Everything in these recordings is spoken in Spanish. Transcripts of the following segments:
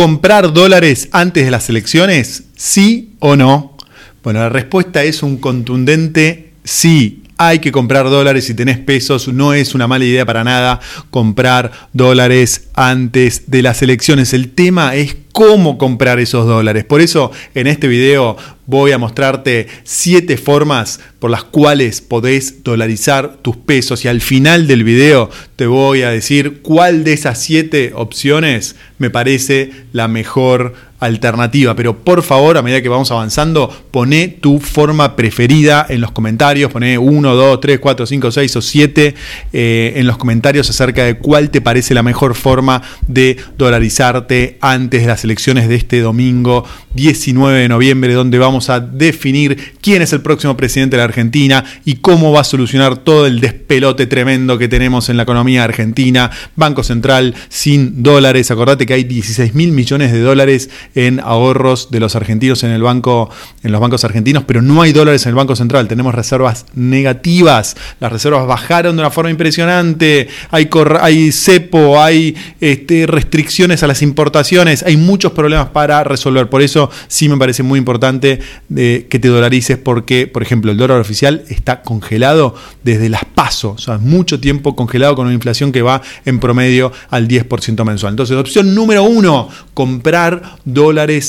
¿Comprar dólares antes de las elecciones? ¿Sí o no? Bueno, la respuesta es un contundente sí hay que comprar dólares si tenés pesos, no es una mala idea para nada comprar dólares antes de las elecciones. El tema es cómo comprar esos dólares. Por eso en este video voy a mostrarte siete formas por las cuales podés dolarizar tus pesos y al final del video te voy a decir cuál de esas siete opciones me parece la mejor alternativa. Pero por favor, a medida que vamos avanzando, pone tu forma preferida en los comentarios. Pone 1, 2, 3, 4, 5, 6 o 7 eh, en los comentarios acerca de cuál te parece la mejor forma de dolarizarte antes de las elecciones de este domingo 19 de noviembre, donde vamos a definir quién es el próximo presidente de la Argentina y cómo va a solucionar todo el despelote tremendo que tenemos en la economía argentina. Banco Central sin dólares. Acordate que hay 16 mil millones de dólares en ahorros de los argentinos en el banco, en los bancos argentinos, pero no hay dólares en el Banco Central. Tenemos reservas negativas. Las reservas bajaron de una forma impresionante. Hay, hay cepo, hay este, restricciones a las importaciones. Hay muchos problemas para resolver. Por eso sí me parece muy importante de, que te dolarices porque, por ejemplo, el dólar oficial está congelado desde las pasos, o sea, mucho tiempo congelado con una inflación que va en promedio al 10% mensual. Entonces, opción número uno, comprar dólares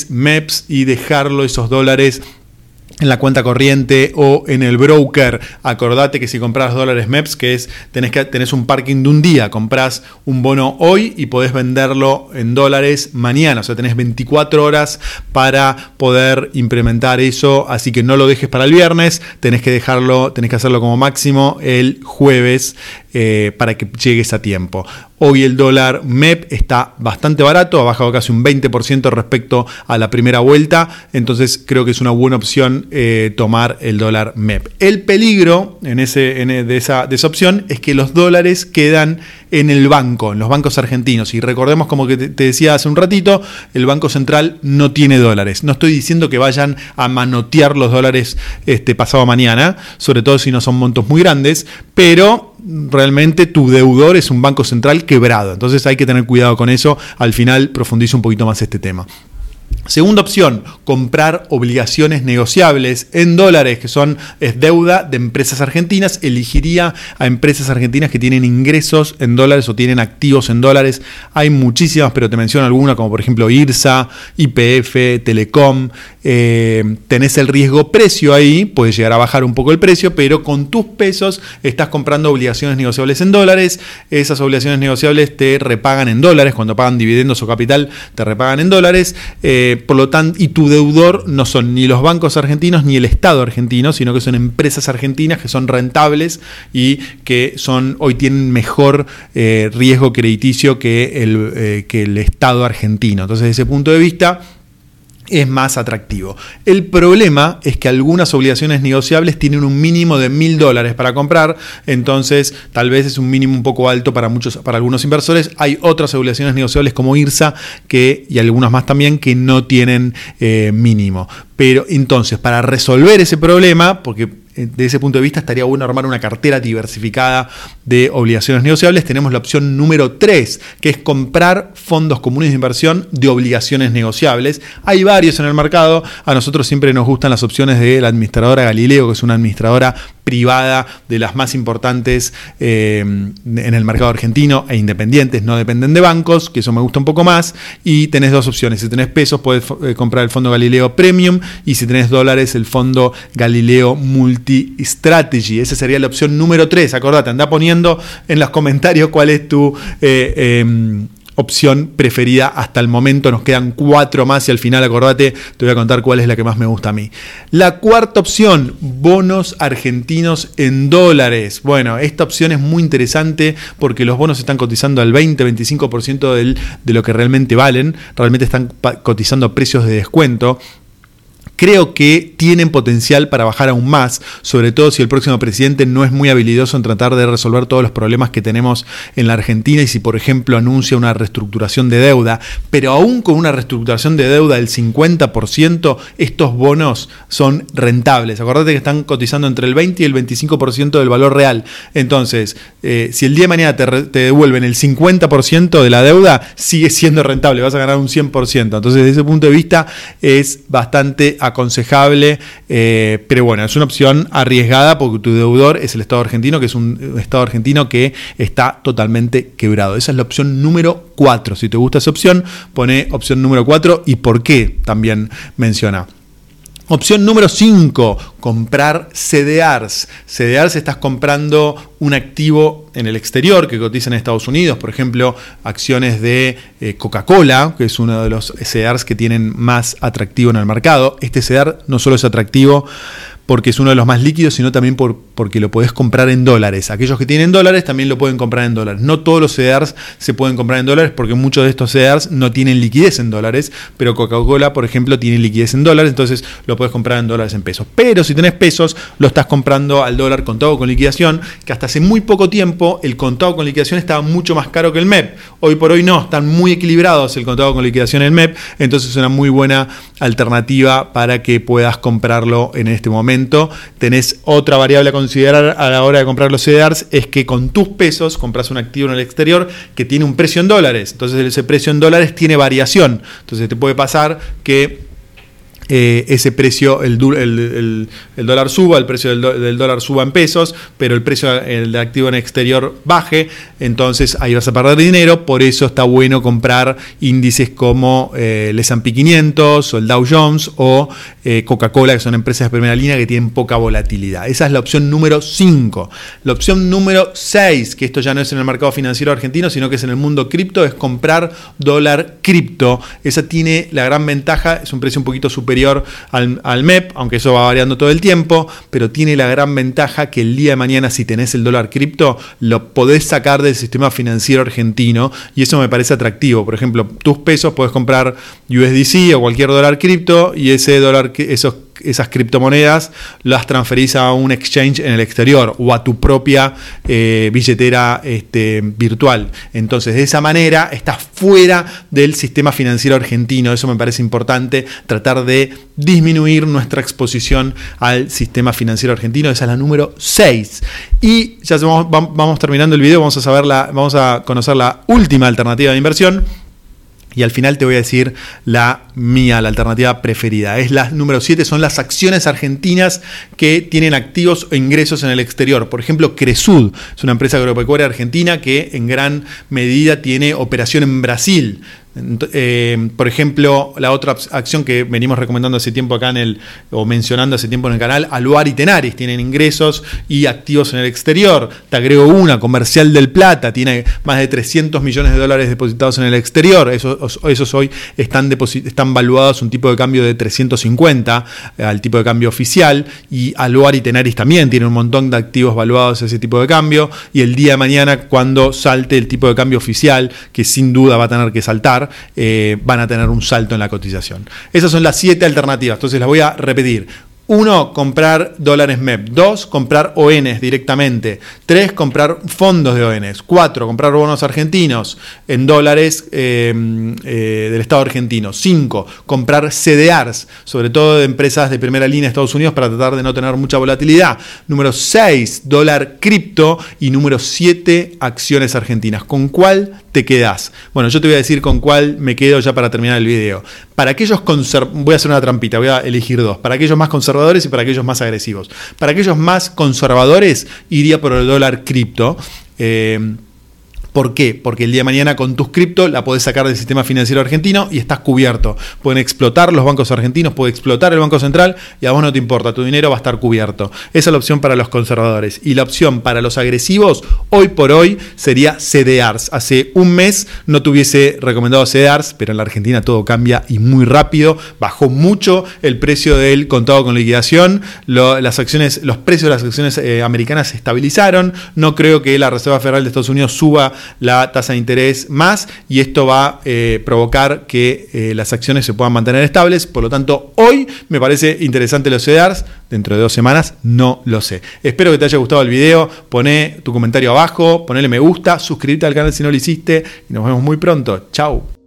MEPS y dejarlo esos dólares en la cuenta corriente o en el broker. Acordate que si compras dólares MEPS, que es, tenés, que, tenés un parking de un día, compras un bono hoy y podés venderlo en dólares mañana. O sea, tenés 24 horas para poder implementar eso. Así que no lo dejes para el viernes, tenés que dejarlo, tenés que hacerlo como máximo el jueves eh, para que llegues a tiempo. Hoy el dólar MEP está bastante barato, ha bajado casi un 20% respecto a la primera vuelta, entonces creo que es una buena opción eh, tomar el dólar MEP. El peligro en esa, de esa opción es que los dólares quedan en el banco, en los bancos argentinos. Y recordemos, como que te decía hace un ratito, el Banco Central no tiene dólares. No estoy diciendo que vayan a manotear los dólares este pasado mañana, sobre todo si no son montos muy grandes, pero realmente tu deudor es un banco central quebrado. Entonces hay que tener cuidado con eso. Al final profundizo un poquito más este tema. Segunda opción, comprar obligaciones negociables en dólares, que son es deuda de empresas argentinas. Elegiría a empresas argentinas que tienen ingresos en dólares o tienen activos en dólares. Hay muchísimas, pero te menciono alguna, como por ejemplo IRSA, IPF, Telecom. Eh, tenés el riesgo precio ahí, puede llegar a bajar un poco el precio, pero con tus pesos estás comprando obligaciones negociables en dólares. Esas obligaciones negociables te repagan en dólares, cuando pagan dividendos o capital te repagan en dólares. Eh, por lo tanto, y tu deudor no son ni los bancos argentinos ni el Estado argentino, sino que son empresas argentinas que son rentables y que son hoy tienen mejor eh, riesgo crediticio que el, eh, que el Estado argentino. Entonces, desde ese punto de vista, es más atractivo. El problema es que algunas obligaciones negociables tienen un mínimo de mil dólares para comprar, entonces tal vez es un mínimo un poco alto para muchos, para algunos inversores. Hay otras obligaciones negociables como IRSA que, y algunas más también que no tienen eh, mínimo. Pero entonces, para resolver ese problema, porque de ese punto de vista estaría bueno armar una cartera diversificada de obligaciones negociables. Tenemos la opción número 3, que es comprar fondos comunes de inversión de obligaciones negociables. Hay varios en el mercado. A nosotros siempre nos gustan las opciones de la administradora Galileo, que es una administradora privada de las más importantes eh, en el mercado argentino e independientes, no dependen de bancos, que eso me gusta un poco más. Y tenés dos opciones. Si tenés pesos, puedes eh, comprar el fondo Galileo Premium y si tenés dólares, el fondo Galileo Multi Strategy. Esa sería la opción número 3. Acordate, anda poniendo en los comentarios cuál es tu eh, em, opción preferida hasta el momento. Nos quedan cuatro más y al final, acordate, te voy a contar cuál es la que más me gusta a mí. La cuarta opción, bonos argentinos en dólares. Bueno, esta opción es muy interesante porque los bonos están cotizando al 20-25% de lo que realmente valen. Realmente están cotizando a precios de descuento creo que tienen potencial para bajar aún más, sobre todo si el próximo presidente no es muy habilidoso en tratar de resolver todos los problemas que tenemos en la Argentina y si, por ejemplo, anuncia una reestructuración de deuda, pero aún con una reestructuración de deuda del 50%, estos bonos son rentables. Acordate que están cotizando entre el 20 y el 25% del valor real. Entonces, eh, si el día de mañana te, devuelven el 50% de la deuda, sigue siendo rentable, vas a ganar un 100%. Entonces, desde ese punto de vista, es bastante aconsejable, eh, pero bueno, es una opción arriesgada porque tu deudor es el Estado argentino, que es un Estado argentino que está totalmente quebrado. Esa es la opción número 4. Si te gusta esa opción, pone opción número 4 y por qué también menciona. Opción número 5, comprar CDRs. CDRs estás comprando un activo en el exterior que cotiza en Estados Unidos, por ejemplo, acciones de eh, Coca-Cola, que es uno de los CDRs que tienen más atractivo en el mercado. Este CDR no solo es atractivo porque es uno de los más líquidos, sino también por, porque lo podés comprar en dólares. Aquellos que tienen dólares también lo pueden comprar en dólares. No todos los CDRs se pueden comprar en dólares porque muchos de estos CDRs no tienen liquidez en dólares, pero Coca-Cola, por ejemplo, tiene liquidez en dólares, entonces lo puedes comprar en dólares en pesos. Pero si tenés pesos, lo estás comprando al dólar contado con liquidación, que hasta hace muy poco tiempo el contado con liquidación estaba mucho más caro que el MEP. Hoy por hoy no, están muy equilibrados el contado con liquidación y el MEP, entonces es una muy buena alternativa para que puedas comprarlo en este momento tenés otra variable a considerar a la hora de comprar los CDRs, es que con tus pesos compras un activo en el exterior que tiene un precio en dólares. Entonces ese precio en dólares tiene variación. Entonces te puede pasar que eh, ese precio, el, dólar suba, el precio del, dólar suba en pesos, pero el precio del activo en exterior baje, entonces ahí vas a perder dinero, por eso está bueno comprar índices como eh, el S&P 500 o el Dow Jones o eh, Coca-Cola, que son empresas de primera línea que tienen poca volatilidad. Esa es la opción número 5. La opción número 6, que esto ya no es en el mercado financiero argentino, sino que es en el mundo cripto, es comprar dólar cripto. Esa tiene la gran ventaja, es un precio un poquito superior al, MEP, aunque eso va variando todo el tiempo, pero tiene la gran ventaja que el día de mañana si tenés el dólar cripto, lo podés sacar del sistema financiero argentino y eso me parece atractivo. Por ejemplo, tus pesos puedes comprar USDC o cualquier dólar cripto y ese dólar, esos esas criptomonedas las transferís a un exchange en el exterior o a tu propia eh, billetera este, virtual. Entonces, de esa manera estás fuera del sistema financiero argentino. Eso me parece importante, tratar de disminuir nuestra exposición al sistema financiero argentino. Esa es la número 6. Y ya vamos, vamos terminando el video, vamos a, saber la, vamos a conocer la última alternativa de inversión y al final te voy a decir la mía, la alternativa preferida. Es la número 7, son las acciones argentinas que tienen activos o ingresos en el exterior. Por ejemplo, Cresud es una empresa agropecuaria argentina que en gran medida tiene operación en Brasil. Eh, por ejemplo, la otra acción que venimos recomendando hace tiempo acá en el, o mencionando hace tiempo en el canal, Aluar y Tenaris, tienen ingresos y activos en el exterior. Te agrego una, Comercial del Plata, tiene más de 300 millones de dólares depositados en el exterior. Esos, hoy están, están valuados un tipo de cambio de 350 eh, al tipo de cambio oficial. Y Aluar y Tenaris también tienen un montón de activos valuados a ese tipo de cambio. Y el día de mañana, cuando salte el tipo de cambio oficial, que sin duda va a tener que saltar, eh, van a tener un salto en la cotización. Esas son las siete alternativas, entonces las voy a repetir. Uno, comprar dólares MEP. Dos, comprar ONs directamente. Tres, comprar fondos de ONs. Cuatro, comprar bonos argentinos en dólares eh, eh, del Estado argentino. Cinco, comprar CDRs, sobre todo de empresas de primera línea de Estados Unidos para tratar de no tener mucha volatilidad. Número seis, dólar cripto. Y número siete, acciones argentinas. ¿Con cuál te quedas? Bueno, yo te voy a decir con cuál me quedo ya para terminar el video. Para aquellos conservadores, voy a hacer una trampita, voy a elegir dos. Para aquellos más conservadores y para aquellos más agresivos. Para aquellos más conservadores iría por el dólar cripto. Eh, ¿Por qué? Porque el día de mañana con tus cripto la podés sacar del sistema financiero argentino y estás cubierto. Pueden explotar los bancos argentinos, puede explotar el Banco Central y a vos no te importa, tu dinero va a estar cubierto. Esa es la opción para los conservadores. Y la opción para los agresivos, hoy por hoy, sería CDRs. Hace un mes no tuviese recomendado CDRs, pero en la Argentina todo cambia y muy rápido. Bajó mucho el precio del contado con liquidación. las acciones, los precios de las acciones eh, americanas se estabilizaron. No creo que la Reserva Federal de Estados Unidos suba la tasa de interés más y esto va a eh, provocar que eh, las acciones se puedan mantener estables. Por lo tanto, hoy me parece interesante los CEDARs. Dentro de dos semanas no lo sé. Espero que te haya gustado el video. Poné tu comentario abajo, ponele me gusta, suscríbete al canal si no lo hiciste y nos vemos muy pronto. Chao.